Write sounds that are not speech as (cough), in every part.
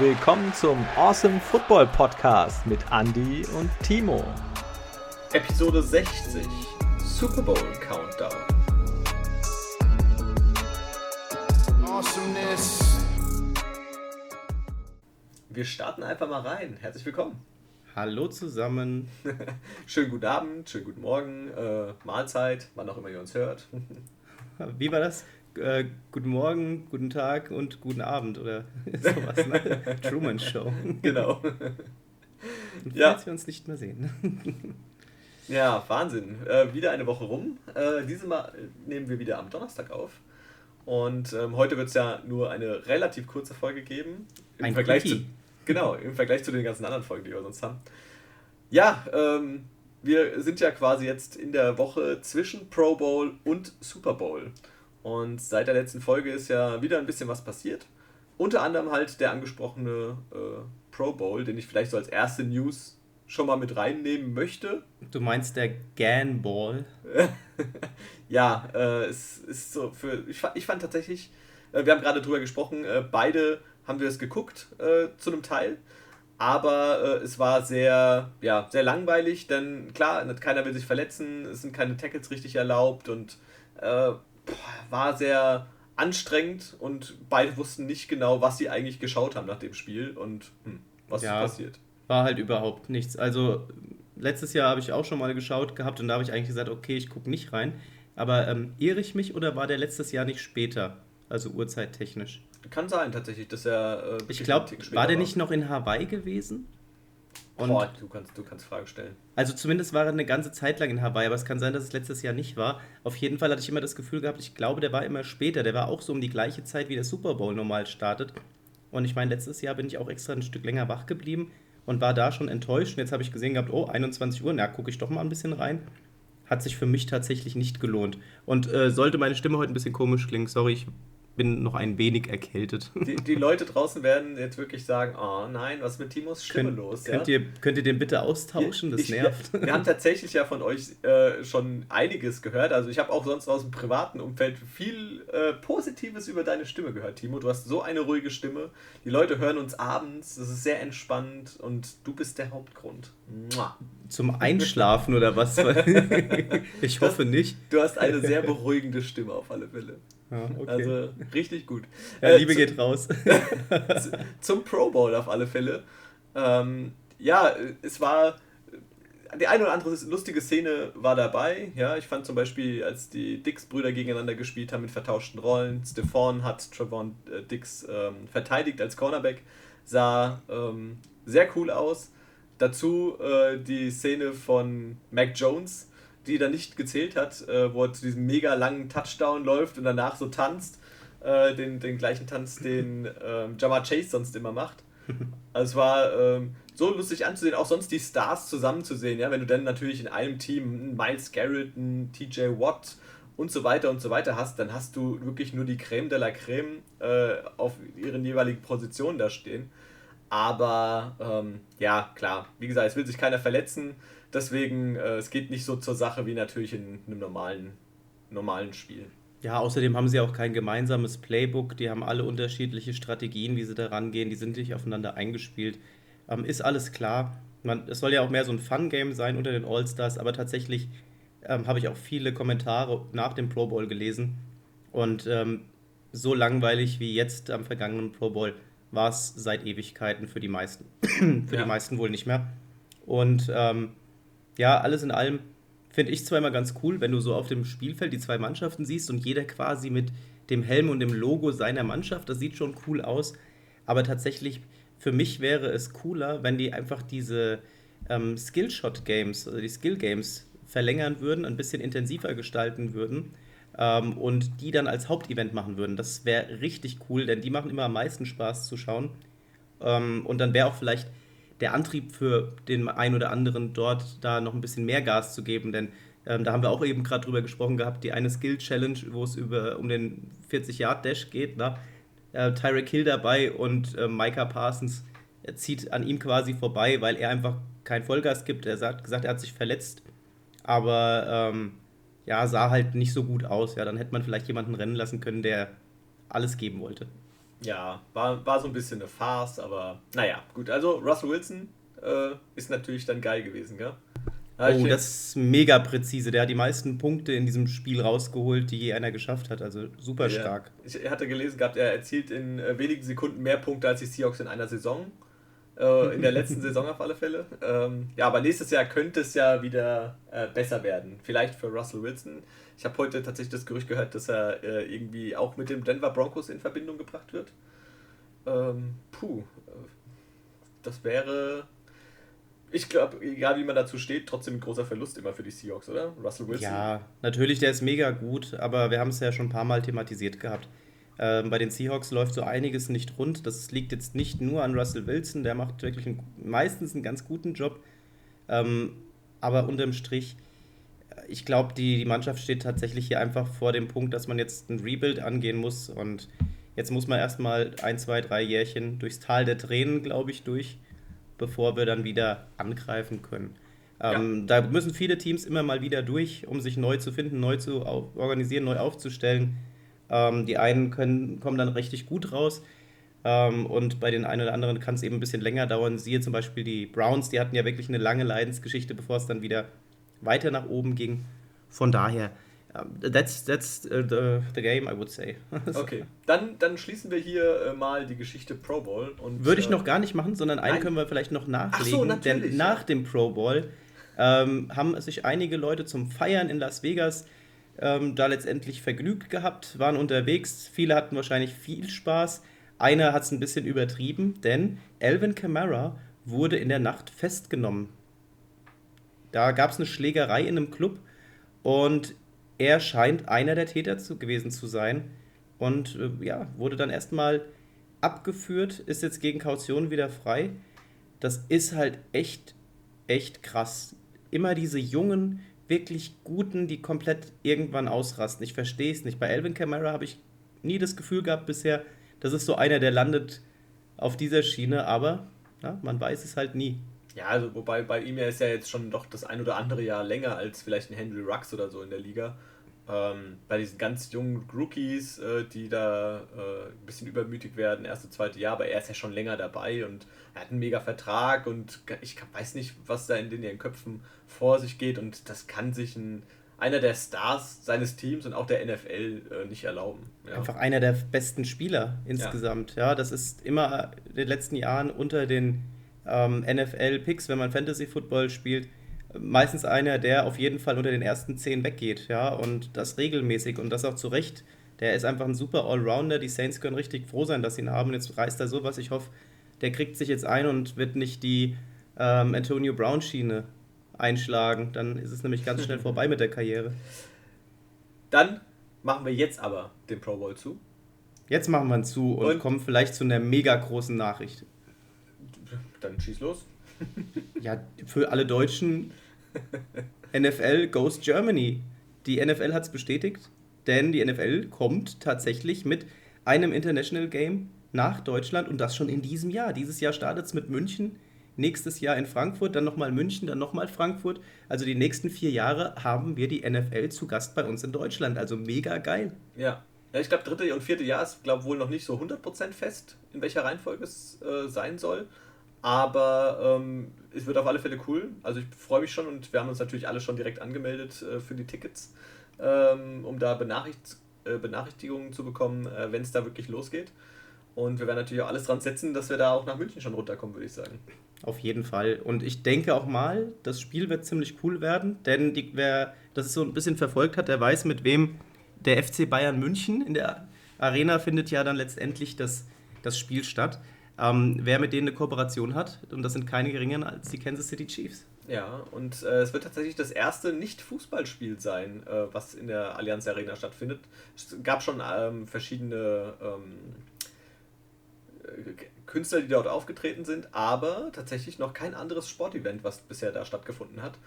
willkommen zum Awesome Football Podcast mit Andy und Timo. Episode 60 Super Bowl Countdown. Awesomeness. Wir starten einfach mal rein. Herzlich willkommen. Hallo zusammen. (laughs) schönen guten Abend, schönen guten Morgen, äh, Mahlzeit, wann auch immer ihr uns hört. (laughs) Wie war das? Äh, guten Morgen, guten Tag und guten Abend oder (laughs) sowas. Ne? (laughs) Truman Show. Genau. (laughs) Und ja. Falls wir uns nicht mehr sehen. ja, Wahnsinn. Äh, wieder eine Woche rum. Äh, dieses Mal nehmen wir wieder am Donnerstag auf. Und ähm, heute wird es ja nur eine relativ kurze Folge geben. Im Ein Vergleich zu, Genau, im Vergleich zu den ganzen anderen Folgen, die wir sonst haben. Ja, ähm, wir sind ja quasi jetzt in der Woche zwischen Pro Bowl und Super Bowl. Und seit der letzten Folge ist ja wieder ein bisschen was passiert. Unter anderem halt der angesprochene äh, Pro Bowl, den ich vielleicht so als erste News schon mal mit reinnehmen möchte. Du meinst der Gan Ball? (laughs) ja, äh, es ist so für. Ich, ich fand tatsächlich, äh, wir haben gerade drüber gesprochen, äh, beide haben wir es geguckt äh, zu einem Teil. Aber äh, es war sehr, ja, sehr langweilig, denn klar, keiner will sich verletzen, es sind keine Tackles richtig erlaubt und war sehr anstrengend und beide wussten nicht genau, was sie eigentlich geschaut haben nach dem Spiel und hm, was ja, ist passiert. War halt überhaupt nichts. Also letztes Jahr habe ich auch schon mal geschaut gehabt und da habe ich eigentlich gesagt, okay, ich gucke nicht rein. Aber ähm, irre ich mich oder war der letztes Jahr nicht später? Also uhrzeittechnisch? Kann sein tatsächlich, dass er. Äh, ich glaube, war der nicht noch in Hawaii gewesen? Und Boah, du kannst, du kannst Fragen stellen. Also zumindest war er eine ganze Zeit lang in Hawaii, aber es kann sein, dass es letztes Jahr nicht war. Auf jeden Fall hatte ich immer das Gefühl gehabt, ich glaube, der war immer später. Der war auch so um die gleiche Zeit, wie der Super Bowl normal startet. Und ich meine, letztes Jahr bin ich auch extra ein Stück länger wach geblieben und war da schon enttäuscht. Und jetzt habe ich gesehen gehabt, oh, 21 Uhr, na, gucke ich doch mal ein bisschen rein. Hat sich für mich tatsächlich nicht gelohnt. Und äh, sollte meine Stimme heute ein bisschen komisch klingen, sorry, ich bin noch ein wenig erkältet. (laughs) Die, die Leute draußen werden jetzt wirklich sagen, oh nein, was ist mit Timos Stimme Kön los? Könnt, ja? ihr, könnt ihr den bitte austauschen? Das ich, nervt. Wir haben tatsächlich ja von euch äh, schon einiges gehört. Also ich habe auch sonst aus dem privaten Umfeld viel äh, Positives über deine Stimme gehört, Timo. Du hast so eine ruhige Stimme. Die Leute hören uns abends, das ist sehr entspannt und du bist der Hauptgrund. Mua. Zum Einschlafen oder was? (laughs) ich hoffe nicht. Du hast eine sehr beruhigende Stimme auf alle Fälle. Ja, okay. Also richtig gut. Ja, Liebe äh, geht raus. (laughs) zum Pro Bowl auf alle Fälle. Ähm, ja, es war. Die eine oder andere lustige Szene war dabei. Ja, ich fand zum Beispiel, als die Dix-Brüder gegeneinander gespielt haben mit vertauschten Rollen, Stefan hat Trevon äh, Dix ähm, verteidigt als Cornerback, sah ähm, sehr cool aus. Dazu äh, die Szene von Mac Jones, die dann nicht gezählt hat, äh, wo er zu diesem mega langen Touchdown läuft und danach so tanzt, äh, den, den gleichen Tanz, den ähm, Jamar Chase sonst immer macht. (laughs) Also es war ähm, so lustig anzusehen, auch sonst die Stars zusammenzusehen, ja, wenn du dann natürlich in einem Team Miles Garrett, einen TJ Watt und so weiter und so weiter hast, dann hast du wirklich nur die Creme de la Creme äh, auf ihren jeweiligen Positionen da stehen. Aber ähm, ja, klar, wie gesagt, es will sich keiner verletzen. Deswegen, äh, es geht nicht so zur Sache wie natürlich in einem normalen, normalen Spiel. Ja, außerdem haben sie auch kein gemeinsames Playbook. Die haben alle unterschiedliche Strategien, wie sie da rangehen. Die sind nicht aufeinander eingespielt. Ähm, ist alles klar. Man, es soll ja auch mehr so ein Fun-Game sein unter den All-Stars, aber tatsächlich ähm, habe ich auch viele Kommentare nach dem Pro Bowl gelesen. Und ähm, so langweilig wie jetzt am vergangenen Pro Bowl war es seit Ewigkeiten für die meisten. (clears throat) für ja. die meisten wohl nicht mehr. Und ähm, ja, alles in allem finde ich immer ganz cool, wenn du so auf dem Spielfeld die zwei Mannschaften siehst und jeder quasi mit dem Helm und dem Logo seiner Mannschaft, das sieht schon cool aus. Aber tatsächlich, für mich wäre es cooler, wenn die einfach diese ähm, Skillshot-Games, also die Skill-Games verlängern würden, ein bisschen intensiver gestalten würden ähm, und die dann als Hauptevent machen würden. Das wäre richtig cool, denn die machen immer am meisten Spaß zu schauen. Ähm, und dann wäre auch vielleicht der Antrieb für den einen oder anderen dort da noch ein bisschen mehr Gas zu geben, denn ähm, da haben wir auch eben gerade drüber gesprochen gehabt, die eine Skill-Challenge, wo es über, um den 40-Yard-Dash geht, ne? äh, Tyreek Hill dabei und äh, Micah Parsons zieht an ihm quasi vorbei, weil er einfach kein Vollgas gibt. Er hat gesagt, er hat sich verletzt, aber ähm, ja, sah halt nicht so gut aus. Ja, dann hätte man vielleicht jemanden rennen lassen können, der alles geben wollte. Ja, war, war so ein bisschen eine Farce, aber naja, gut. Also Russell Wilson äh, ist natürlich dann geil gewesen, gell? oh, das ist mega präzise. Der hat die meisten Punkte in diesem Spiel rausgeholt, die je einer geschafft hat. Also super ja. stark. Ich hatte gelesen gehabt, er erzielt in äh, wenigen Sekunden mehr Punkte als die Seahawks in einer Saison. Äh, in der letzten (laughs) Saison auf alle Fälle. Ähm, ja, aber nächstes Jahr könnte es ja wieder äh, besser werden. Vielleicht für Russell Wilson. Ich habe heute tatsächlich das Gerücht gehört, dass er äh, irgendwie auch mit dem Denver Broncos in Verbindung gebracht wird. Ähm, puh, äh, das wäre ich glaube, egal wie man dazu steht, trotzdem ein großer Verlust immer für die Seahawks, oder? Russell Wilson. Ja, natürlich, der ist mega gut, aber wir haben es ja schon ein paar Mal thematisiert gehabt. Ähm, bei den Seahawks läuft so einiges nicht rund. Das liegt jetzt nicht nur an Russell Wilson, der macht wirklich einen, meistens einen ganz guten Job. Ähm, aber unterm Strich, ich glaube, die, die Mannschaft steht tatsächlich hier einfach vor dem Punkt, dass man jetzt ein Rebuild angehen muss. Und jetzt muss man erstmal ein, zwei, drei Jährchen durchs Tal der Tränen, glaube ich, durch bevor wir dann wieder angreifen können. Ähm, ja. Da müssen viele Teams immer mal wieder durch, um sich neu zu finden, neu zu organisieren, neu aufzustellen. Ähm, die einen können, kommen dann richtig gut raus. Ähm, und bei den einen oder anderen kann es eben ein bisschen länger dauern. Siehe zum Beispiel die Browns, die hatten ja wirklich eine lange Leidensgeschichte, bevor es dann wieder weiter nach oben ging. Von daher, That's, that's uh, the, the game, I would say. (laughs) okay, dann, dann schließen wir hier äh, mal die Geschichte Pro Bowl. Und, Würde ich äh, noch gar nicht machen, sondern einen nein. können wir vielleicht noch nachlegen. So, denn nach dem Pro Bowl ähm, haben sich einige Leute zum Feiern in Las Vegas ähm, da letztendlich vergnügt gehabt, waren unterwegs. Viele hatten wahrscheinlich viel Spaß. Einer hat es ein bisschen übertrieben, denn Alvin Kamara wurde in der Nacht festgenommen. Da gab es eine Schlägerei in einem Club und er scheint einer der Täter zu, gewesen zu sein und äh, ja, wurde dann erstmal abgeführt, ist jetzt gegen Kaution wieder frei. Das ist halt echt, echt krass. Immer diese jungen, wirklich guten, die komplett irgendwann ausrasten. Ich verstehe es nicht. Bei Elvin Kamara habe ich nie das Gefühl gehabt bisher, das ist so einer, der landet auf dieser Schiene, aber ja, man weiß es halt nie. Ja, also wobei bei ihm er ist ja jetzt schon doch das ein oder andere Jahr länger als vielleicht ein Henry Rux oder so in der Liga. Ähm, bei diesen ganz jungen Rookies, äh, die da äh, ein bisschen übermütig werden, erste, zweite Jahr, aber er ist ja schon länger dabei und er hat einen mega Vertrag und ich weiß nicht, was da in den ihren Köpfen vor sich geht und das kann sich ein, einer der Stars seines Teams und auch der NFL äh, nicht erlauben. Ja. Einfach einer der besten Spieler insgesamt. Ja, ja das ist immer in den letzten Jahren unter den ähm, NFL-Picks, wenn man Fantasy Football spielt, meistens einer, der auf jeden Fall unter den ersten zehn weggeht, ja, und das regelmäßig und das auch zu Recht. Der ist einfach ein super Allrounder. Die Saints können richtig froh sein, dass sie ihn haben. Jetzt reißt er sowas. Ich hoffe, der kriegt sich jetzt ein und wird nicht die ähm, Antonio Brown-Schiene einschlagen. Dann ist es nämlich ganz schnell (laughs) vorbei mit der Karriere. Dann machen wir jetzt aber den Pro Bowl zu. Jetzt machen wir ihn zu und, und kommen vielleicht zu einer mega großen Nachricht. Dann schieß los. (laughs) ja, für alle Deutschen NFL goes Germany. Die NFL hat es bestätigt, denn die NFL kommt tatsächlich mit einem International Game nach Deutschland und das schon in diesem Jahr. Dieses Jahr startet es mit München, nächstes Jahr in Frankfurt, dann nochmal München, dann nochmal Frankfurt. Also die nächsten vier Jahre haben wir die NFL zu Gast bei uns in Deutschland. Also mega geil. Ja. Ja, ich glaube, dritte und vierte Jahr ist, glaube wohl noch nicht so 100% fest, in welcher Reihenfolge es äh, sein soll. Aber ähm, es wird auf alle Fälle cool. Also ich freue mich schon und wir haben uns natürlich alle schon direkt angemeldet äh, für die Tickets, ähm, um da Benachricht äh, Benachrichtigungen zu bekommen, äh, wenn es da wirklich losgeht. Und wir werden natürlich auch alles dran setzen, dass wir da auch nach München schon runterkommen, würde ich sagen. Auf jeden Fall. Und ich denke auch mal, das Spiel wird ziemlich cool werden, denn die, wer das so ein bisschen verfolgt hat, der weiß, mit wem der FC Bayern München in der Arena findet ja dann letztendlich das, das Spiel statt ähm, wer mit denen eine Kooperation hat. Und das sind keine geringeren als die Kansas City Chiefs. Ja, und äh, es wird tatsächlich das erste Nicht-Fußballspiel sein, äh, was in der Allianz Arena stattfindet. Es gab schon ähm, verschiedene ähm, Künstler, die dort aufgetreten sind, aber tatsächlich noch kein anderes Sportevent, was bisher da stattgefunden hat.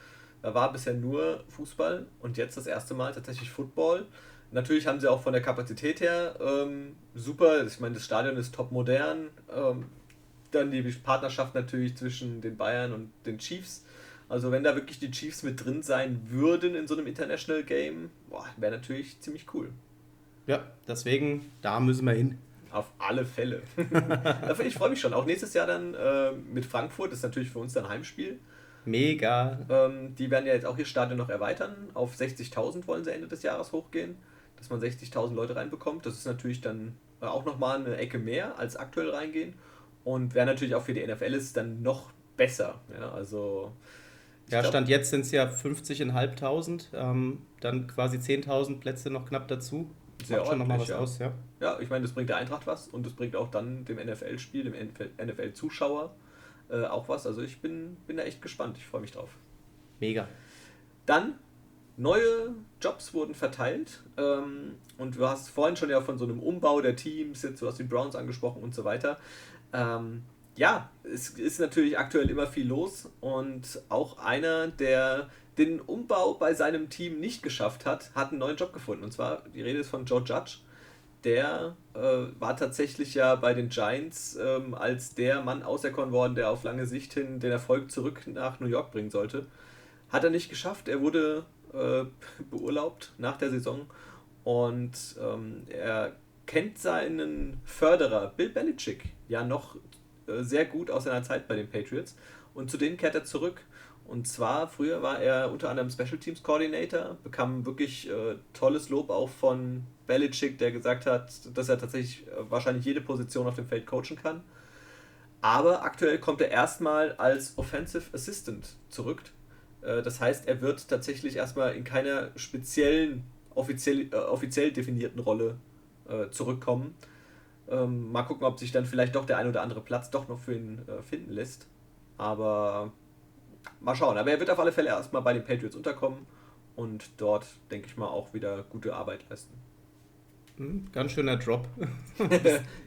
Da war bisher nur Fußball und jetzt das erste Mal tatsächlich Football. Natürlich haben sie auch von der Kapazität her ähm, super. Ich meine, das Stadion ist top modern. Ähm, dann die Partnerschaft natürlich zwischen den Bayern und den Chiefs. Also wenn da wirklich die Chiefs mit drin sein würden in so einem International Game, wäre natürlich ziemlich cool. Ja, deswegen, da müssen wir hin. Auf alle Fälle. (laughs) ich freue mich schon. Auch nächstes Jahr dann äh, mit Frankfurt, das ist natürlich für uns dann Heimspiel. Mega. Ähm, die werden ja jetzt auch ihr Stadion noch erweitern. Auf 60.000 wollen sie Ende des Jahres hochgehen, dass man 60.000 Leute reinbekommt. Das ist natürlich dann auch nochmal eine Ecke mehr als aktuell reingehen. Und wäre natürlich auch für die NFL ist dann noch besser. Ja, also. Ja, glaub, Stand jetzt sind es ja 50.500, ähm, dann quasi 10.000 Plätze noch knapp dazu. Sehr Macht schon nochmal was ja. aus, ja. Ja, ich meine, das bringt der Eintracht was und das bringt auch dann dem NFL-Spiel, dem NFL-Zuschauer äh, auch was. Also ich bin, bin da echt gespannt. Ich freue mich drauf. Mega. Dann neue Jobs wurden verteilt ähm, und du hast vorhin schon ja von so einem Umbau der Teams, jetzt du hast die Browns angesprochen und so weiter. Ähm, ja, es ist natürlich aktuell immer viel los und auch einer, der den Umbau bei seinem Team nicht geschafft hat, hat einen neuen Job gefunden. Und zwar, die Rede ist von Joe Judge. Der äh, war tatsächlich ja bei den Giants ähm, als der Mann auserkoren worden, der auf lange Sicht hin den Erfolg zurück nach New York bringen sollte. Hat er nicht geschafft. Er wurde äh, beurlaubt nach der Saison und ähm, er kennt seinen Förderer Bill Belichick ja noch äh, sehr gut aus seiner Zeit bei den Patriots und zu denen kehrt er zurück und zwar, früher war er unter anderem Special Teams Coordinator, bekam wirklich äh, tolles Lob auch von Belichick, der gesagt hat, dass er tatsächlich äh, wahrscheinlich jede Position auf dem Feld coachen kann. Aber aktuell kommt er erstmal als Offensive Assistant zurück. Äh, das heißt, er wird tatsächlich erstmal in keiner speziellen, offiziell, äh, offiziell definierten Rolle äh, zurückkommen. Ähm, mal gucken, ob sich dann vielleicht doch der ein oder andere Platz doch noch für ihn äh, finden lässt. Aber mal schauen. Aber er wird auf alle Fälle erstmal bei den Patriots unterkommen und dort, denke ich mal, auch wieder gute Arbeit leisten. Hm, ganz schöner Drop. (laughs)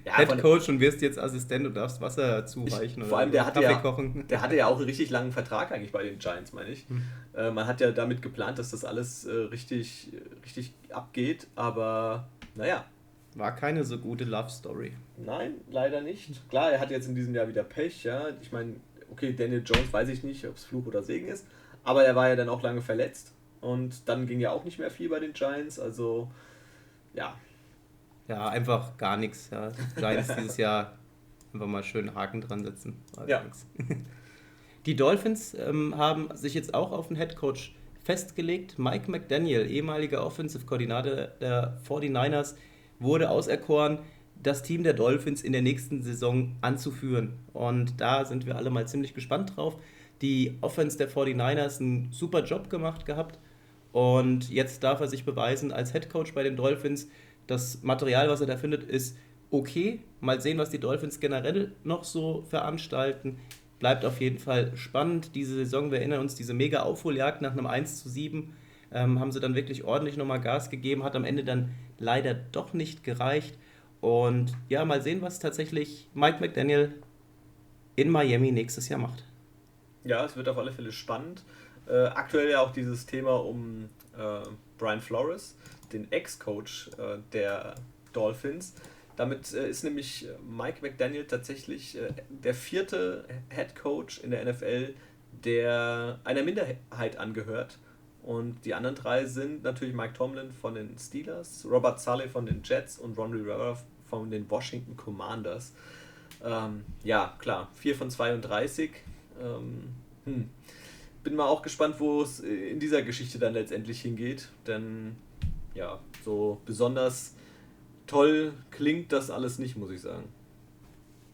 ja, (laughs) Head Coach und wirst jetzt Assistent und darfst Wasser zureichen ich, vor allem, der hatte, ja, kochen. der hatte ja auch einen richtig langen Vertrag eigentlich bei den Giants, meine ich. Hm. Äh, man hat ja damit geplant, dass das alles äh, richtig, richtig abgeht, aber naja. War keine so gute Love Story. Nein, leider nicht. Klar, er hat jetzt in diesem Jahr wieder Pech, ja. Ich meine, okay, Daniel Jones weiß ich nicht, ob es Fluch oder Segen ist, aber er war ja dann auch lange verletzt und dann ging ja auch nicht mehr viel bei den Giants, also ja. Ja, einfach gar nichts. Ja. Giants dieses Jahr einfach mal schön Haken dran setzen. ja. (laughs) Die Dolphins ähm, haben sich jetzt auch auf den Head Coach festgelegt. Mike McDaniel, ehemaliger Offensive Koordinator der 49ers, wurde auserkoren das Team der Dolphins in der nächsten Saison anzuführen. Und da sind wir alle mal ziemlich gespannt drauf. Die Offense der 49ers einen super Job gemacht gehabt. Und jetzt darf er sich beweisen als Head Coach bei den Dolphins. Das Material, was er da findet, ist okay. Mal sehen, was die Dolphins generell noch so veranstalten. Bleibt auf jeden Fall spannend. Diese Saison, wir erinnern uns, diese mega Aufholjagd nach einem 1 zu 7 ähm, haben sie dann wirklich ordentlich nochmal Gas gegeben, hat am Ende dann leider doch nicht gereicht. Und ja, mal sehen, was tatsächlich Mike McDaniel in Miami nächstes Jahr macht. Ja, es wird auf alle Fälle spannend. Äh, aktuell ja auch dieses Thema um äh, Brian Flores, den Ex-Coach äh, der Dolphins. Damit äh, ist nämlich Mike McDaniel tatsächlich äh, der vierte Head Coach in der NFL, der einer Minderheit angehört. Und die anderen drei sind natürlich Mike Tomlin von den Steelers, Robert Sully von den Jets und Ron Rivera von den Washington Commanders. Ähm, ja, klar, 4 von 32. Ähm, hm. Bin mal auch gespannt, wo es in dieser Geschichte dann letztendlich hingeht. Denn ja, so besonders toll klingt das alles nicht, muss ich sagen.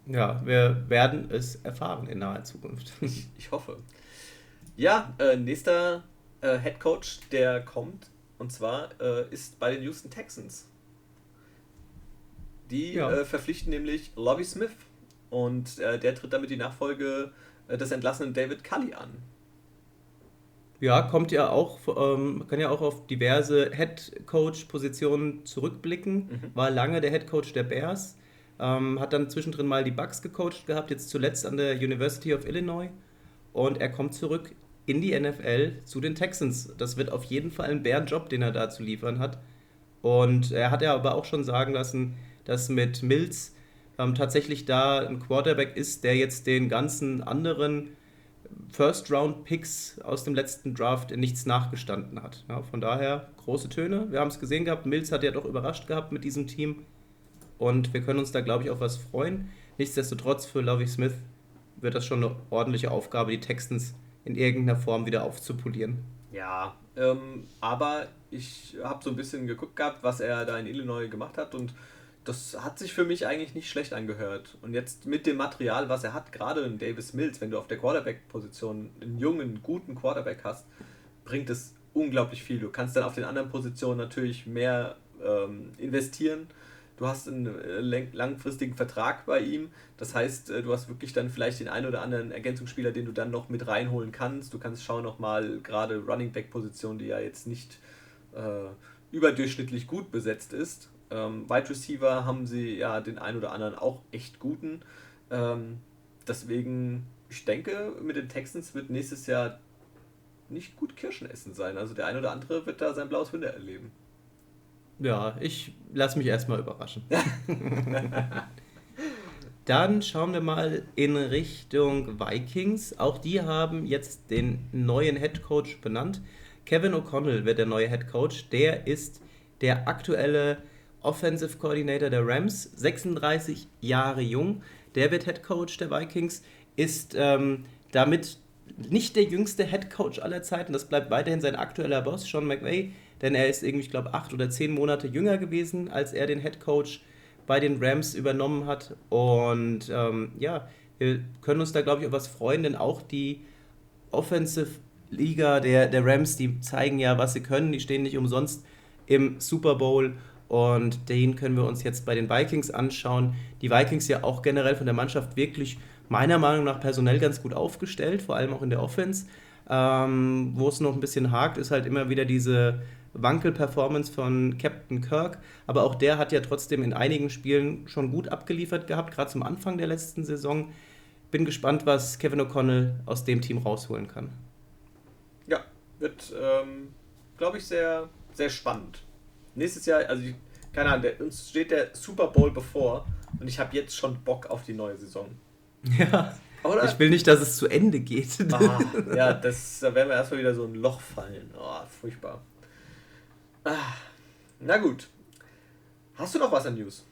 Ja, wir werden es erfahren in naher Zukunft. Ich, ich hoffe. Ja, äh, nächster äh, Head Coach, der kommt, und zwar äh, ist bei den Houston Texans. Die ja. äh, verpflichten nämlich Lobby Smith und äh, der tritt damit die Nachfolge äh, des entlassenen David Cully an. Ja, kommt ja auch, ähm, kann ja auch auf diverse Head Coach Positionen zurückblicken. Mhm. War lange der Head Coach der Bears, ähm, hat dann zwischendrin mal die Bucks gecoacht gehabt, jetzt zuletzt an der University of Illinois und er kommt zurück in die NFL zu den Texans. Das wird auf jeden Fall ein Bärenjob, den er da zu liefern hat. Und er hat ja aber auch schon sagen lassen, dass mit Mills ähm, tatsächlich da ein Quarterback ist, der jetzt den ganzen anderen First-Round-Picks aus dem letzten Draft in nichts nachgestanden hat. Ja, von daher große Töne. Wir haben es gesehen gehabt, Mills hat ja doch überrascht gehabt mit diesem Team. und wir können uns da, glaube ich, auf was freuen. Nichtsdestotrotz für Lovie Smith wird das schon eine ordentliche Aufgabe, die Texans in irgendeiner Form wieder aufzupolieren. Ja, ähm, aber ich habe so ein bisschen geguckt gehabt, was er da in Illinois gemacht hat und das hat sich für mich eigentlich nicht schlecht angehört. Und jetzt mit dem Material, was er hat, gerade in Davis Mills, wenn du auf der Quarterback-Position einen jungen, guten Quarterback hast, bringt es unglaublich viel. Du kannst dann auf den anderen Positionen natürlich mehr ähm, investieren. Du hast einen äh, langfristigen Vertrag bei ihm. Das heißt, äh, du hast wirklich dann vielleicht den einen oder anderen Ergänzungsspieler, den du dann noch mit reinholen kannst. Du kannst schauen nochmal, gerade Running Back-Position, die ja jetzt nicht äh, überdurchschnittlich gut besetzt ist, ähm, Wide Receiver haben sie ja den einen oder anderen auch echt guten. Ähm, deswegen, ich denke, mit den Texans wird nächstes Jahr nicht gut Kirschen essen sein. Also der eine oder andere wird da sein blaues Wunder erleben. Ja, ich lasse mich erstmal überraschen. (laughs) Dann schauen wir mal in Richtung Vikings. Auch die haben jetzt den neuen Head Coach benannt. Kevin O'Connell wird der neue Head Coach. Der ist der aktuelle Offensive Coordinator der Rams, 36 Jahre jung. Der wird Head Coach der Vikings, ist ähm, damit nicht der jüngste Head Coach aller Zeiten. Das bleibt weiterhin sein aktueller Boss, Sean McVay, denn er ist irgendwie, ich glaube, acht oder zehn Monate jünger gewesen, als er den Head Coach bei den Rams übernommen hat. Und ähm, ja, wir können uns da, glaube ich, auf was freuen, denn auch die Offensive Liga der, der Rams, die zeigen ja, was sie können. Die stehen nicht umsonst im Super Bowl und den können wir uns jetzt bei den Vikings anschauen. Die Vikings ja auch generell von der Mannschaft wirklich meiner Meinung nach personell ganz gut aufgestellt, vor allem auch in der Offense. Ähm, wo es noch ein bisschen hakt, ist halt immer wieder diese Wankel-Performance von Captain Kirk. Aber auch der hat ja trotzdem in einigen Spielen schon gut abgeliefert gehabt, gerade zum Anfang der letzten Saison. Bin gespannt, was Kevin O'Connell aus dem Team rausholen kann. Ja, wird, ähm, glaube ich, sehr, sehr spannend nächstes Jahr, also ich, keine Ahnung, der, uns steht der Super Bowl bevor und ich habe jetzt schon Bock auf die neue Saison. (laughs) Ja. Oder? Ich will nicht, dass es zu Ende geht. Ah, ja, das, da werden wir erstmal wieder so ein Loch fallen. Oh, furchtbar. Ah, na gut. Hast du noch was an News?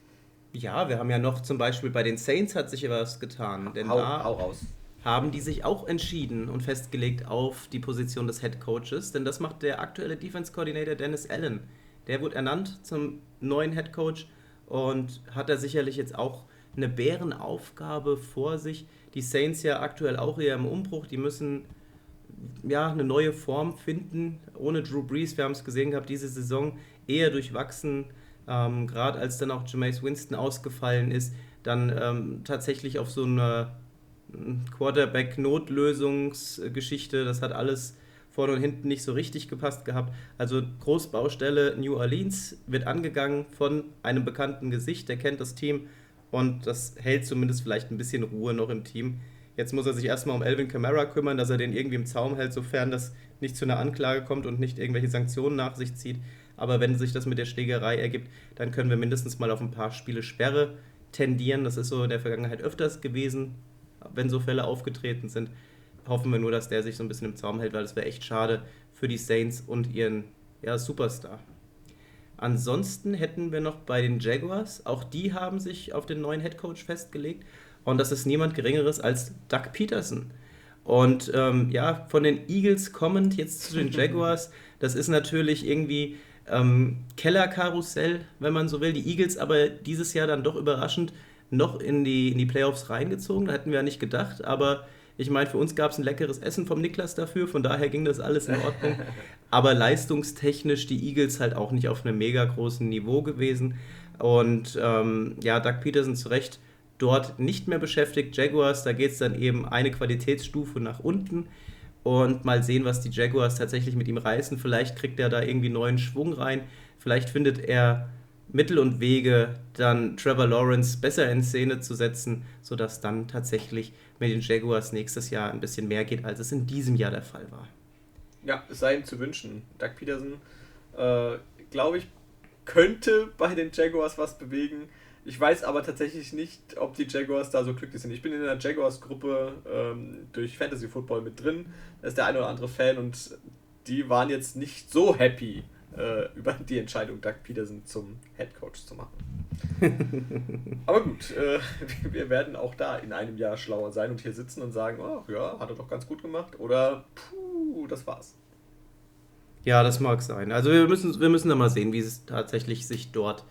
Ja, wir haben ja noch zum Beispiel bei den Saints hat sich was getan. Denn hau, da hau raus. haben die sich auch entschieden und festgelegt auf die Position des Head Coaches, denn das macht der aktuelle Defense Coordinator Dennis Allen. Der wurde ernannt zum neuen Head Coach und hat da sicherlich jetzt auch eine Bärenaufgabe vor sich. Die Saints ja aktuell auch eher im Umbruch, die müssen ja eine neue Form finden. Ohne Drew Brees, wir haben es gesehen gehabt, diese Saison eher durchwachsen, ähm, gerade als dann auch Jameis Winston ausgefallen ist, dann ähm, tatsächlich auf so eine Quarterback-Notlösungsgeschichte, das hat alles vorne und hinten nicht so richtig gepasst gehabt. Also Großbaustelle New Orleans wird angegangen von einem bekannten Gesicht, der kennt das Team und das hält zumindest vielleicht ein bisschen Ruhe noch im Team. Jetzt muss er sich erstmal um Elvin Kamara kümmern, dass er den irgendwie im Zaum hält, sofern das nicht zu einer Anklage kommt und nicht irgendwelche Sanktionen nach sich zieht. Aber wenn sich das mit der Schlägerei ergibt, dann können wir mindestens mal auf ein paar Spiele Sperre tendieren. Das ist so in der Vergangenheit öfters gewesen, wenn so Fälle aufgetreten sind hoffen wir nur, dass der sich so ein bisschen im Zaum hält, weil das wäre echt schade für die Saints und ihren ja, Superstar. Ansonsten hätten wir noch bei den Jaguars, auch die haben sich auf den neuen Headcoach festgelegt und das ist niemand Geringeres als Doug Peterson. Und ähm, ja, von den Eagles kommend jetzt zu den (laughs) Jaguars, das ist natürlich irgendwie ähm, Kellerkarussell, wenn man so will. Die Eagles aber dieses Jahr dann doch überraschend noch in die, in die Playoffs reingezogen, da hätten wir ja nicht gedacht, aber ich meine, für uns gab es ein leckeres Essen vom Niklas dafür, von daher ging das alles in Ordnung. Aber leistungstechnisch die Eagles halt auch nicht auf einem mega großen Niveau gewesen. Und ähm, ja, Doug Peterson zu Recht dort nicht mehr beschäftigt. Jaguars, da geht es dann eben eine Qualitätsstufe nach unten. Und mal sehen, was die Jaguars tatsächlich mit ihm reißen. Vielleicht kriegt er da irgendwie neuen Schwung rein. Vielleicht findet er Mittel und Wege, dann Trevor Lawrence besser in Szene zu setzen, sodass dann tatsächlich mit den Jaguars nächstes Jahr ein bisschen mehr geht, als es in diesem Jahr der Fall war. Ja, es sei ihm zu wünschen. Doug Peterson, äh, glaube ich, könnte bei den Jaguars was bewegen. Ich weiß aber tatsächlich nicht, ob die Jaguars da so glücklich sind. Ich bin in der Jaguars-Gruppe ähm, durch Fantasy Football mit drin. Da ist der eine oder andere Fan und die waren jetzt nicht so happy äh, über die Entscheidung, Doug Peterson zum Head Coach zu machen. (laughs) Aber gut, äh, wir werden auch da in einem Jahr schlauer sein und hier sitzen und sagen, oh ja, hat er doch ganz gut gemacht. Oder puh, das war's. Ja, das mag sein. Also wir müssen, wir müssen da mal sehen, wie es tatsächlich sich dort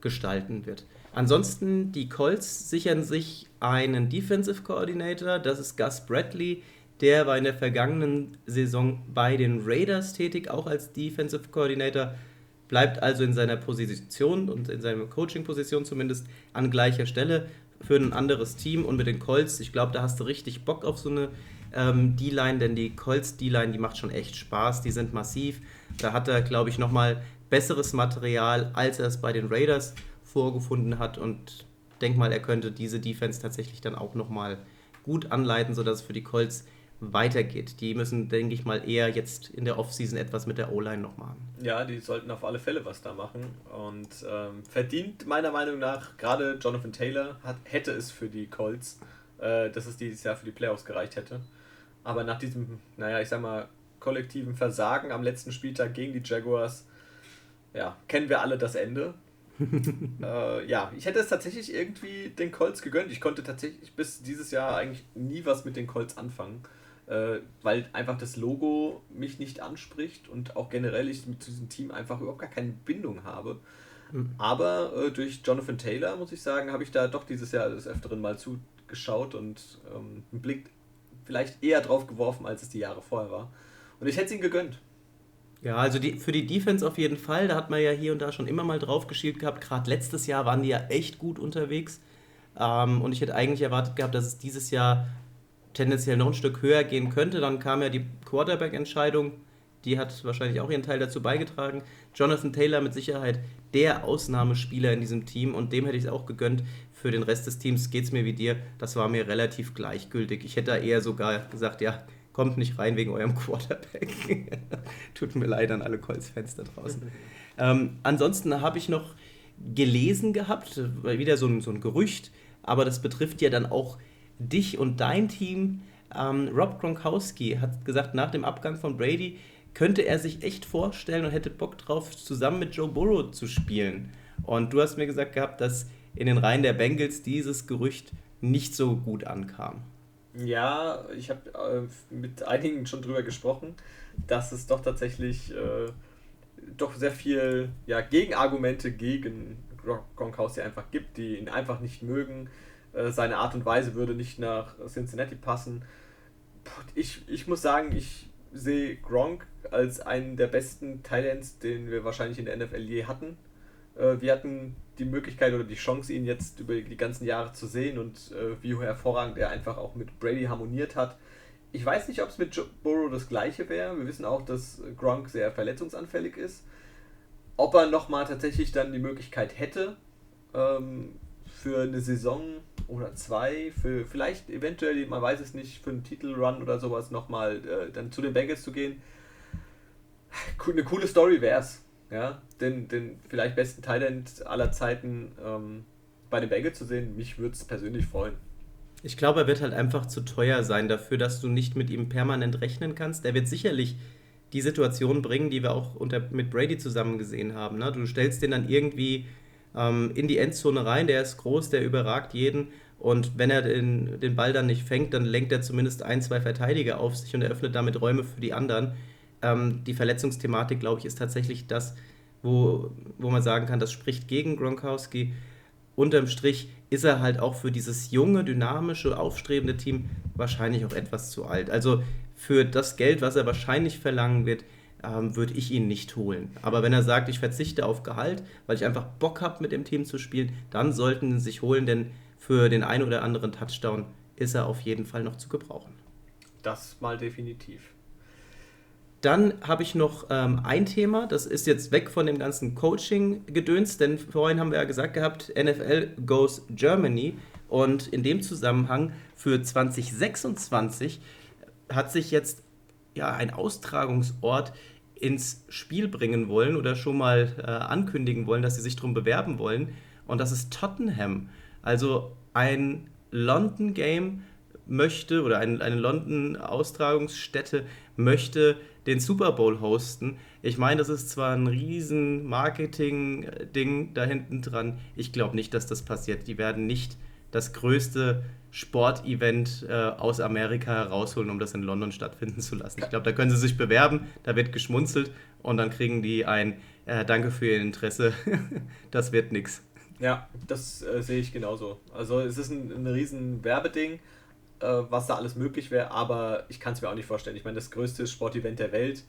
gestalten wird. Ansonsten, die Colts sichern sich einen Defensive Coordinator, das ist Gus Bradley. Der war in der vergangenen Saison bei den Raiders tätig, auch als Defensive Coordinator bleibt also in seiner Position und in seiner Coaching-Position zumindest an gleicher Stelle für ein anderes Team und mit den Colts. Ich glaube, da hast du richtig Bock auf so eine ähm, D-Line, denn die Colts D-Line, die macht schon echt Spaß, die sind massiv. Da hat er, glaube ich, nochmal besseres Material, als er es bei den Raiders vorgefunden hat und denk mal, er könnte diese Defense tatsächlich dann auch nochmal gut anleiten, sodass es für die Colts weitergeht. Die müssen, denke ich mal, eher jetzt in der Offseason etwas mit der O-Line noch machen. Ja, die sollten auf alle Fälle was da machen. Und ähm, verdient meiner Meinung nach, gerade Jonathan Taylor hat, hätte es für die Colts, äh, dass es dieses Jahr für die Playoffs gereicht hätte. Aber nach diesem, naja, ich sag mal, kollektiven Versagen am letzten Spieltag gegen die Jaguars, ja, kennen wir alle das Ende. (laughs) äh, ja, ich hätte es tatsächlich irgendwie den Colts gegönnt. Ich konnte tatsächlich bis dieses Jahr eigentlich nie was mit den Colts anfangen äh, weil einfach das Logo mich nicht anspricht und auch generell ich mit diesem Team einfach überhaupt gar keine Bindung habe. Mhm. Aber äh, durch Jonathan Taylor, muss ich sagen, habe ich da doch dieses Jahr des Öfteren mal zugeschaut und ähm, einen Blick vielleicht eher drauf geworfen, als es die Jahre vorher war. Und ich hätte es ihm gegönnt. Ja, also die, für die Defense auf jeden Fall. Da hat man ja hier und da schon immer mal drauf geschielt gehabt. Gerade letztes Jahr waren die ja echt gut unterwegs. Ähm, und ich hätte eigentlich erwartet gehabt, dass es dieses Jahr tendenziell noch ein Stück höher gehen könnte. Dann kam ja die Quarterback-Entscheidung, die hat wahrscheinlich auch ihren Teil dazu beigetragen. Jonathan Taylor mit Sicherheit der Ausnahmespieler in diesem Team und dem hätte ich es auch gegönnt. Für den Rest des Teams geht es mir wie dir. Das war mir relativ gleichgültig. Ich hätte da eher sogar gesagt, ja, kommt nicht rein wegen eurem Quarterback. (laughs) Tut mir leid an alle Colts-Fans da draußen. ähm, ansonsten habe ich noch gelesen gehabt, wieder so ein, so ein Gerücht, aber das betrifft ja dann auch dich und dein Team. Ähm, Rob Gronkowski hat gesagt, nach dem Abgang von Brady könnte er sich echt vorstellen und hätte Bock drauf, zusammen mit Joe Burrow zu spielen. Und du hast mir gesagt gehabt, dass in den Reihen der Bengals dieses Gerücht nicht so gut ankam. Ja, ich habe äh, mit einigen schon drüber gesprochen, dass es doch tatsächlich äh, doch sehr viel ja, Gegenargumente gegen Gronkowski einfach gibt, die ihn einfach nicht mögen, seine Art und Weise würde nicht nach Cincinnati passen. Ich, ich muss sagen, ich sehe Gronk als einen der besten Talents, den wir wahrscheinlich in der NFL je hatten. Äh, wir hatten die Möglichkeit oder die Chance, ihn jetzt über die ganzen Jahre zu sehen und äh, wie hervorragend er einfach auch mit Brady harmoniert hat. Ich weiß nicht, ob es mit Joe Burrow das gleiche wäre. Wir wissen auch, dass Gronk sehr verletzungsanfällig ist. Ob er nochmal tatsächlich dann die Möglichkeit hätte, ähm, für eine Saison oder zwei, für vielleicht eventuell, man weiß es nicht, für einen Titelrun oder sowas nochmal äh, dann zu den Bengals zu gehen. Eine coole Story wäre es, ja, den, den vielleicht besten Talent aller Zeiten ähm, bei den Bengals zu sehen. Mich würde es persönlich freuen. Ich glaube, er wird halt einfach zu teuer sein dafür, dass du nicht mit ihm permanent rechnen kannst. Er wird sicherlich die Situation bringen, die wir auch unter, mit Brady zusammen gesehen haben. Ne? Du stellst den dann irgendwie ähm, in die Endzone rein. Der ist groß, der überragt jeden. Und wenn er den, den Ball dann nicht fängt, dann lenkt er zumindest ein, zwei Verteidiger auf sich und eröffnet damit Räume für die anderen. Ähm, die Verletzungsthematik, glaube ich, ist tatsächlich das, wo, wo man sagen kann, das spricht gegen Gronkowski. Unterm Strich ist er halt auch für dieses junge, dynamische, aufstrebende Team wahrscheinlich auch etwas zu alt. Also für das Geld, was er wahrscheinlich verlangen wird, ähm, würde ich ihn nicht holen. Aber wenn er sagt, ich verzichte auf Gehalt, weil ich einfach Bock habe, mit dem Team zu spielen, dann sollten sie sich holen, denn für den einen oder anderen Touchdown ist er auf jeden Fall noch zu gebrauchen. Das mal definitiv. Dann habe ich noch ähm, ein Thema, das ist jetzt weg von dem ganzen Coaching-Gedöns, denn vorhin haben wir ja gesagt gehabt, NFL goes Germany und in dem Zusammenhang für 2026 hat sich jetzt ja ein Austragungsort ins Spiel bringen wollen oder schon mal äh, ankündigen wollen, dass sie sich darum bewerben wollen. Und das ist Tottenham. Also ein London Game möchte oder ein, eine London Austragungsstätte möchte den Super Bowl hosten. Ich meine, das ist zwar ein riesen Marketing-Ding da hinten dran. Ich glaube nicht, dass das passiert. Die werden nicht das größte Sportevent äh, aus Amerika herausholen, um das in London stattfinden zu lassen. Ich glaube, da können sie sich bewerben, da wird geschmunzelt und dann kriegen die ein äh, Danke für Ihr Interesse. (laughs) das wird nichts. Ja, das äh, sehe ich genauso. Also es ist ein, ein riesen Werbeding, äh, was da alles möglich wäre, aber ich kann es mir auch nicht vorstellen. Ich meine, das größte Sportevent der Welt,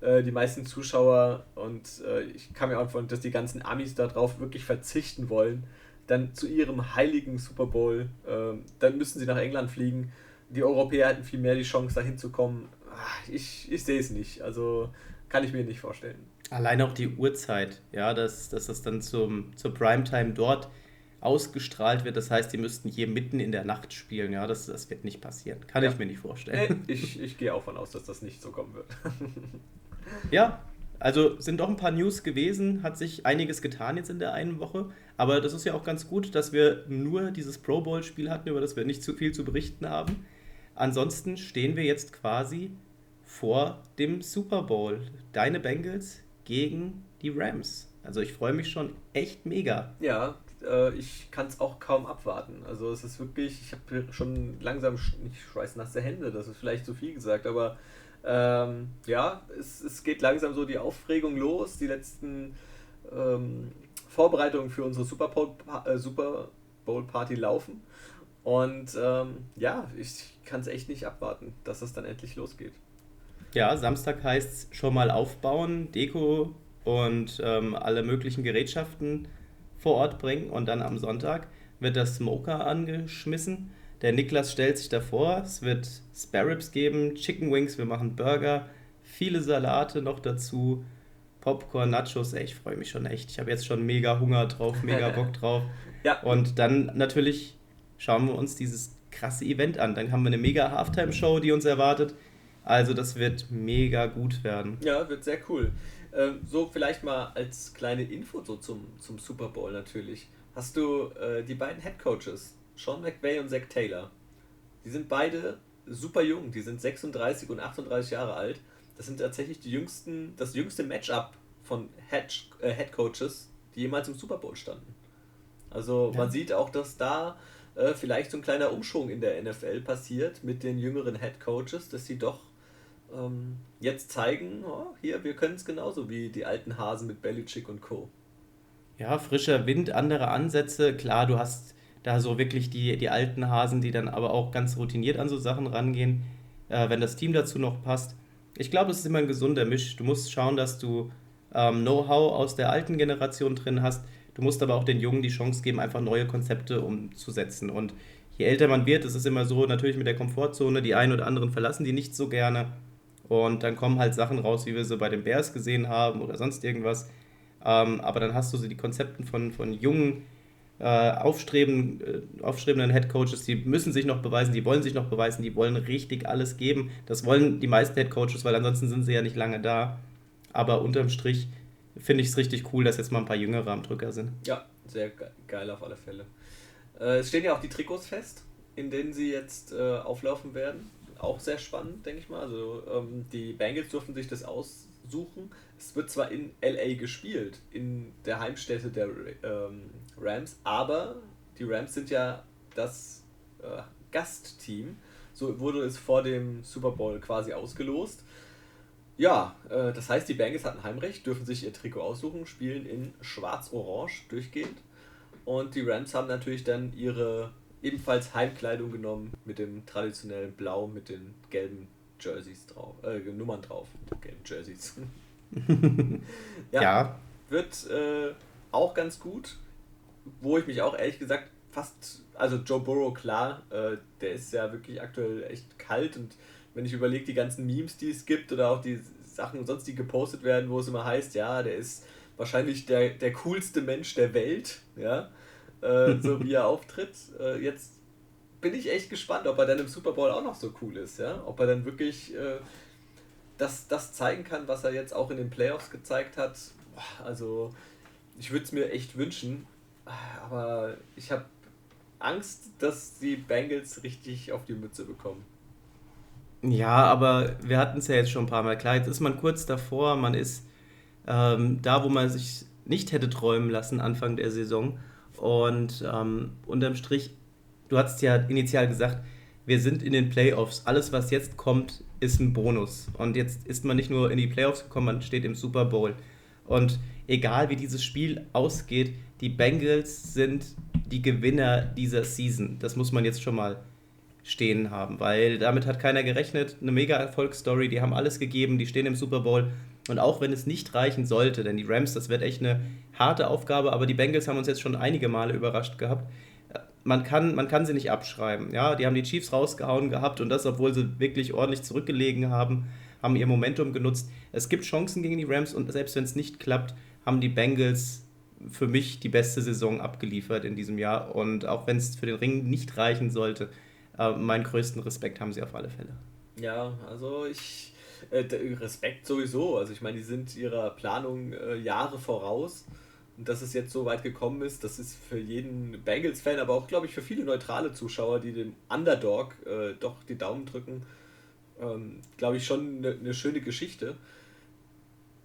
äh, die meisten Zuschauer und äh, ich kann mir auch vorstellen, dass die ganzen Amis darauf wirklich verzichten wollen, dann zu ihrem heiligen Super Bowl, ähm, dann müssen sie nach England fliegen. Die Europäer hätten viel mehr die Chance, da hinzukommen. Ah, ich, ich sehe es nicht. Also kann ich mir nicht vorstellen. Allein auch die Uhrzeit, ja, dass, dass das dann zum, zur Primetime dort ausgestrahlt wird. Das heißt, die müssten hier mitten in der Nacht spielen. Ja, das, das wird nicht passieren. Kann ja. ich mir nicht vorstellen. Nee, ich, ich gehe auch von aus, dass das nicht so kommen wird. (laughs) ja, also sind doch ein paar News gewesen, hat sich einiges getan jetzt in der einen Woche. Aber das ist ja auch ganz gut, dass wir nur dieses Pro Bowl-Spiel hatten, über das wir nicht zu viel zu berichten haben. Ansonsten stehen wir jetzt quasi vor dem Super Bowl. Deine Bengals gegen die Rams. Also ich freue mich schon echt mega. Ja, äh, ich kann es auch kaum abwarten. Also es ist wirklich, ich habe schon langsam nicht schweißnasse Hände, das ist vielleicht zu viel gesagt, aber ähm, ja, es, es geht langsam so die Aufregung los. Die letzten ähm, Vorbereitungen für unsere Super Bowl, äh, Super Bowl Party laufen. Und ähm, ja, ich kann es echt nicht abwarten, dass es dann endlich losgeht. Ja, Samstag heißt es schon mal aufbauen, Deko und ähm, alle möglichen Gerätschaften vor Ort bringen. Und dann am Sonntag wird der Smoker angeschmissen. Der Niklas stellt sich davor. Es wird Sparrows geben, Chicken Wings, wir machen Burger, viele Salate noch dazu, Popcorn, Nachos. Ey, ich freue mich schon echt. Ich habe jetzt schon mega Hunger drauf, mega (laughs) Bock drauf. ja. Und dann natürlich schauen wir uns dieses krasse Event an. Dann haben wir eine mega Halftime-Show, die uns erwartet. Also das wird mega gut werden. Ja, wird sehr cool. Ähm, so vielleicht mal als kleine Info so zum, zum Super Bowl natürlich. Hast du äh, die beiden Head Coaches, Sean McVay und Zach Taylor. Die sind beide super jung, die sind 36 und 38 Jahre alt. Das sind tatsächlich die jüngsten, das jüngste Matchup von Head, äh, Head Coaches, die jemals im Super Bowl standen. Also ja. man sieht auch, dass da äh, vielleicht so ein kleiner Umschwung in der NFL passiert mit den jüngeren Head Coaches, dass sie doch ähm, jetzt zeigen, oh, hier, wir können es genauso wie die alten Hasen mit Belichick und Co. Ja, frischer Wind, andere Ansätze. Klar, du hast da so wirklich die, die alten Hasen, die dann aber auch ganz routiniert an so Sachen rangehen, äh, wenn das Team dazu noch passt. Ich glaube, es ist immer ein gesunder Misch. Du musst schauen, dass du ähm, Know-how aus der alten Generation drin hast. Du musst aber auch den Jungen die Chance geben, einfach neue Konzepte umzusetzen. Und je älter man wird, ist es immer so, natürlich mit der Komfortzone, die einen oder anderen verlassen die nicht so gerne. Und dann kommen halt Sachen raus, wie wir sie bei den Bears gesehen haben oder sonst irgendwas. Ähm, aber dann hast du so die Konzepte von, von jungen, äh, aufstreben, äh, aufstrebenden Headcoaches, die müssen sich noch beweisen, die wollen sich noch beweisen, die wollen richtig alles geben. Das wollen die meisten Headcoaches, weil ansonsten sind sie ja nicht lange da. Aber unterm Strich finde ich es richtig cool, dass jetzt mal ein paar Jüngere am Drücker sind. Ja, sehr geil auf alle Fälle. Äh, es stehen ja auch die Trikots fest, in denen sie jetzt äh, auflaufen werden auch sehr spannend, denke ich mal. Also ähm, die Bengals durften sich das aussuchen. Es wird zwar in LA gespielt, in der Heimstätte der ähm, Rams, aber die Rams sind ja das äh, Gastteam. So wurde es vor dem Super Bowl quasi ausgelost. Ja, äh, das heißt, die Bengals hatten Heimrecht, dürfen sich ihr Trikot aussuchen, spielen in schwarz-orange durchgehend. Und die Rams haben natürlich dann ihre ebenfalls Heimkleidung genommen mit dem traditionellen Blau mit den gelben Jerseys drauf, äh, Nummern drauf. Gelben Jerseys. (laughs) ja, ja, Wird äh, auch ganz gut. Wo ich mich auch ehrlich gesagt fast, also Joe Burrow, klar, äh, der ist ja wirklich aktuell echt kalt und wenn ich überlege, die ganzen Memes, die es gibt oder auch die Sachen sonst, die gepostet werden, wo es immer heißt, ja, der ist wahrscheinlich der, der coolste Mensch der Welt, ja, äh, so (laughs) wie er auftritt. Äh, jetzt bin ich echt gespannt, ob er dann im Super Bowl auch noch so cool ist, ja? Ob er dann wirklich äh, das, das zeigen kann, was er jetzt auch in den Playoffs gezeigt hat. Also, ich würde es mir echt wünschen, aber ich habe Angst, dass die Bengals richtig auf die Mütze bekommen. Ja, aber wir hatten es ja jetzt schon ein paar Mal. Klar, jetzt ist man kurz davor, man ist ähm, da, wo man sich nicht hätte träumen lassen Anfang der Saison. Und ähm, unterm Strich, du hast ja initial gesagt, wir sind in den Playoffs. Alles, was jetzt kommt, ist ein Bonus. Und jetzt ist man nicht nur in die Playoffs gekommen, man steht im Super Bowl. Und egal wie dieses Spiel ausgeht, die Bengals sind die Gewinner dieser Season. Das muss man jetzt schon mal stehen haben, weil damit hat keiner gerechnet. Eine mega Erfolgsstory, die haben alles gegeben, die stehen im Super Bowl. Und auch wenn es nicht reichen sollte, denn die Rams, das wird echt eine harte Aufgabe, aber die Bengals haben uns jetzt schon einige Male überrascht gehabt. Man kann, man kann sie nicht abschreiben. Ja, die haben die Chiefs rausgehauen gehabt und das, obwohl sie wirklich ordentlich zurückgelegen haben, haben ihr Momentum genutzt. Es gibt Chancen gegen die Rams und selbst wenn es nicht klappt, haben die Bengals für mich die beste Saison abgeliefert in diesem Jahr. Und auch wenn es für den Ring nicht reichen sollte, äh, meinen größten Respekt haben sie auf alle Fälle. Ja, also ich. Äh, Respekt sowieso. Also ich meine, die sind ihrer Planung äh, Jahre voraus. Und dass es jetzt so weit gekommen ist, das ist für jeden Bengals-Fan, aber auch, glaube ich, für viele neutrale Zuschauer, die dem Underdog äh, doch die Daumen drücken, ähm, glaube ich, schon eine ne schöne Geschichte.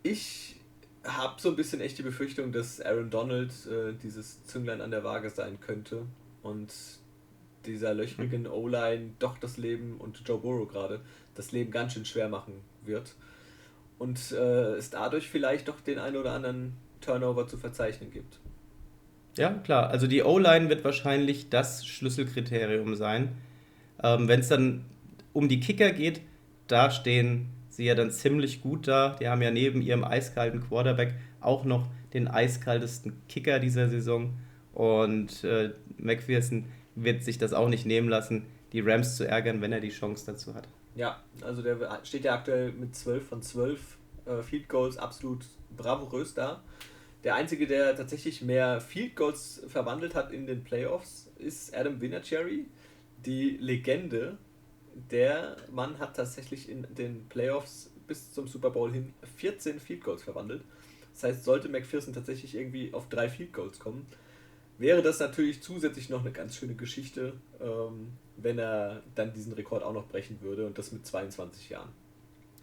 Ich habe so ein bisschen echt die Befürchtung, dass Aaron Donald äh, dieses Zünglein an der Waage sein könnte und dieser löchrigen O-Line doch das Leben und Joe Burrow gerade das Leben ganz schön schwer machen wird und äh, es dadurch vielleicht doch den einen oder anderen Turnover zu verzeichnen gibt. Ja, klar. Also die O-Line wird wahrscheinlich das Schlüsselkriterium sein. Ähm, Wenn es dann um die Kicker geht, da stehen sie ja dann ziemlich gut da. Die haben ja neben ihrem eiskalten Quarterback auch noch den eiskaltesten Kicker dieser Saison. Und äh, McPherson wird sich das auch nicht nehmen lassen, die Rams zu ärgern, wenn er die Chance dazu hat. Ja, also der steht ja aktuell mit 12 von 12 äh, Field Goals absolut bravourös da. Der einzige, der tatsächlich mehr Field Goals verwandelt hat in den Playoffs, ist Adam Vinatieri, die Legende. Der Mann hat tatsächlich in den Playoffs bis zum Super Bowl hin 14 Field Goals verwandelt. Das heißt, sollte McPherson tatsächlich irgendwie auf drei Field Goals kommen, wäre das natürlich zusätzlich noch eine ganz schöne Geschichte, ähm, wenn er dann diesen Rekord auch noch brechen würde und das mit 22 Jahren.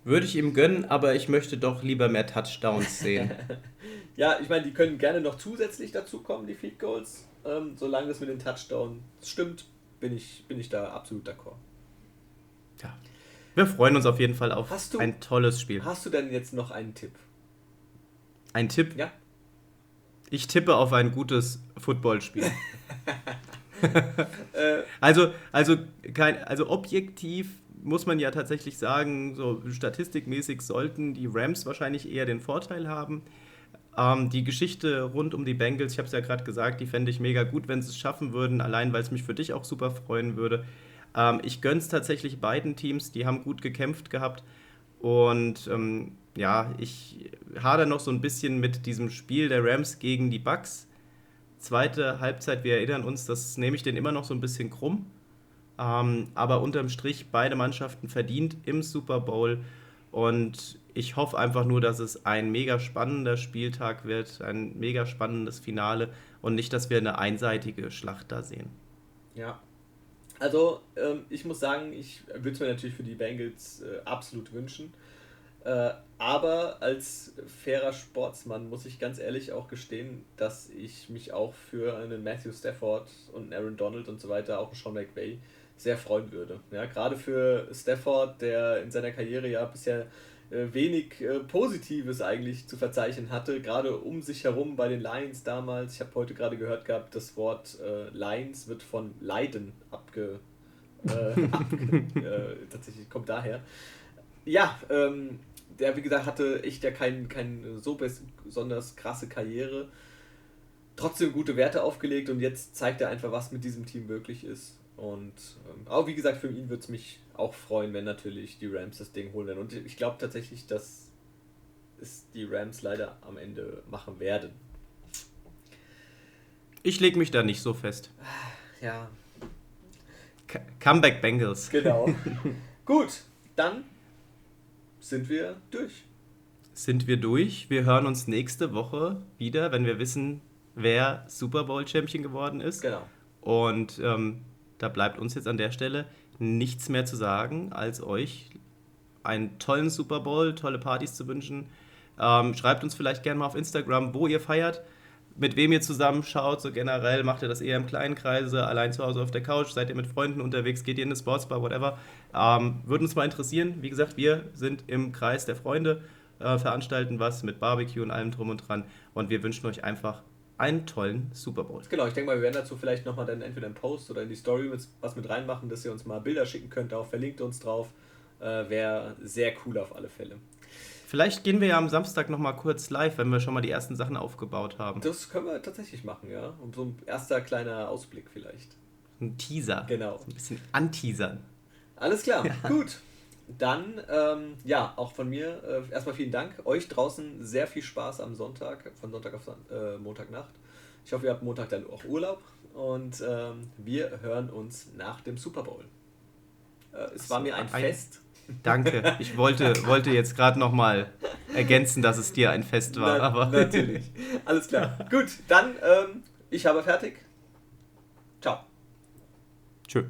Würde ich ihm gönnen, aber ich möchte doch lieber mehr Touchdowns sehen. (laughs) ja, ich meine, die können gerne noch zusätzlich dazu kommen, die Field Goals. Ähm, solange das mit den Touchdowns stimmt, bin ich, bin ich da absolut d'accord. Ja. Wir freuen uns auf jeden Fall auf du, ein tolles Spiel. Hast du denn jetzt noch einen Tipp? Ein Tipp? Ja. Ich tippe auf ein gutes Footballspiel. (laughs) (laughs) Also, also, kein, also objektiv muss man ja tatsächlich sagen, so statistikmäßig sollten die Rams wahrscheinlich eher den Vorteil haben. Ähm, die Geschichte rund um die Bengals, ich habe es ja gerade gesagt, die fände ich mega gut, wenn sie es schaffen würden, allein weil es mich für dich auch super freuen würde. Ähm, ich gönne es tatsächlich beiden Teams, die haben gut gekämpft gehabt. Und ähm, ja, ich hader noch so ein bisschen mit diesem Spiel der Rams gegen die Bucks. Zweite Halbzeit, wir erinnern uns, das nehme ich den immer noch so ein bisschen krumm. Ähm, aber unterm Strich beide Mannschaften verdient im Super Bowl. Und ich hoffe einfach nur, dass es ein mega spannender Spieltag wird, ein mega spannendes Finale und nicht, dass wir eine einseitige Schlacht da sehen. Ja. Also, ähm, ich muss sagen, ich würde es mir natürlich für die Bengals äh, absolut wünschen. Äh, aber als fairer Sportsmann muss ich ganz ehrlich auch gestehen, dass ich mich auch für einen Matthew Stafford und einen Aaron Donald und so weiter, auch einen Sean McVay, sehr freuen würde. Ja, gerade für Stafford, der in seiner Karriere ja bisher äh, wenig äh, Positives eigentlich zu verzeichnen hatte, gerade um sich herum bei den Lions damals. Ich habe heute gerade gehört gehabt, das Wort äh, Lions wird von Leiden abge, äh, (laughs) abge äh, tatsächlich kommt daher. Ja, ähm, der wie gesagt hatte echt ja kein, kein so besonders krasse Karriere. Trotzdem gute Werte aufgelegt und jetzt zeigt er einfach, was mit diesem Team möglich ist. Und ähm, auch wie gesagt, für ihn würde es mich auch freuen, wenn natürlich die Rams das Ding holen werden. Und ich glaube tatsächlich, dass es die Rams leider am Ende machen werden. Ich lege mich da nicht so fest. Ja. Comeback Bengals. Genau. (laughs) Gut, dann sind wir durch. Sind wir durch. Wir hören uns nächste Woche wieder, wenn wir wissen, wer Super Bowl Champion geworden ist. Genau. Und ähm, da bleibt uns jetzt an der Stelle nichts mehr zu sagen, als euch einen tollen Super Bowl, tolle Partys zu wünschen. Ähm, schreibt uns vielleicht gerne mal auf Instagram, wo ihr feiert, mit wem ihr zusammenschaut, so generell. Macht ihr das eher im kleinen Kreise, allein zu Hause auf der Couch, seid ihr mit Freunden unterwegs, geht ihr in eine Sportsbar, whatever. Ähm, Würde uns mal interessieren. Wie gesagt, wir sind im Kreis der Freunde, äh, veranstalten was mit Barbecue und allem drum und dran. Und wir wünschen euch einfach einen tollen Super Bowl. Genau, ich denke mal, wir werden dazu vielleicht nochmal dann entweder im Post oder in die Story mit, was mit reinmachen, dass ihr uns mal Bilder schicken könnt. Auch verlinkt uns drauf. Äh, Wäre sehr cool auf alle Fälle. Vielleicht gehen wir ja am Samstag nochmal kurz live, wenn wir schon mal die ersten Sachen aufgebaut haben. Das können wir tatsächlich machen, ja. Und so ein erster kleiner Ausblick vielleicht. Ein Teaser. Genau. So ein bisschen anteasern. Alles klar, (laughs) ja. gut. Dann, ähm, ja, auch von mir äh, erstmal vielen Dank. Euch draußen sehr viel Spaß am Sonntag, von Sonntag auf äh, Montagnacht. Ich hoffe, ihr habt Montag dann auch Urlaub und ähm, wir hören uns nach dem Super Bowl. Äh, es war mir ein, ein Fest. Danke. Ich wollte, wollte jetzt gerade nochmal ergänzen, dass es dir ein Fest war. Na, aber natürlich. Alles klar. Gut, dann, ähm, ich habe fertig. Ciao. Tschüss.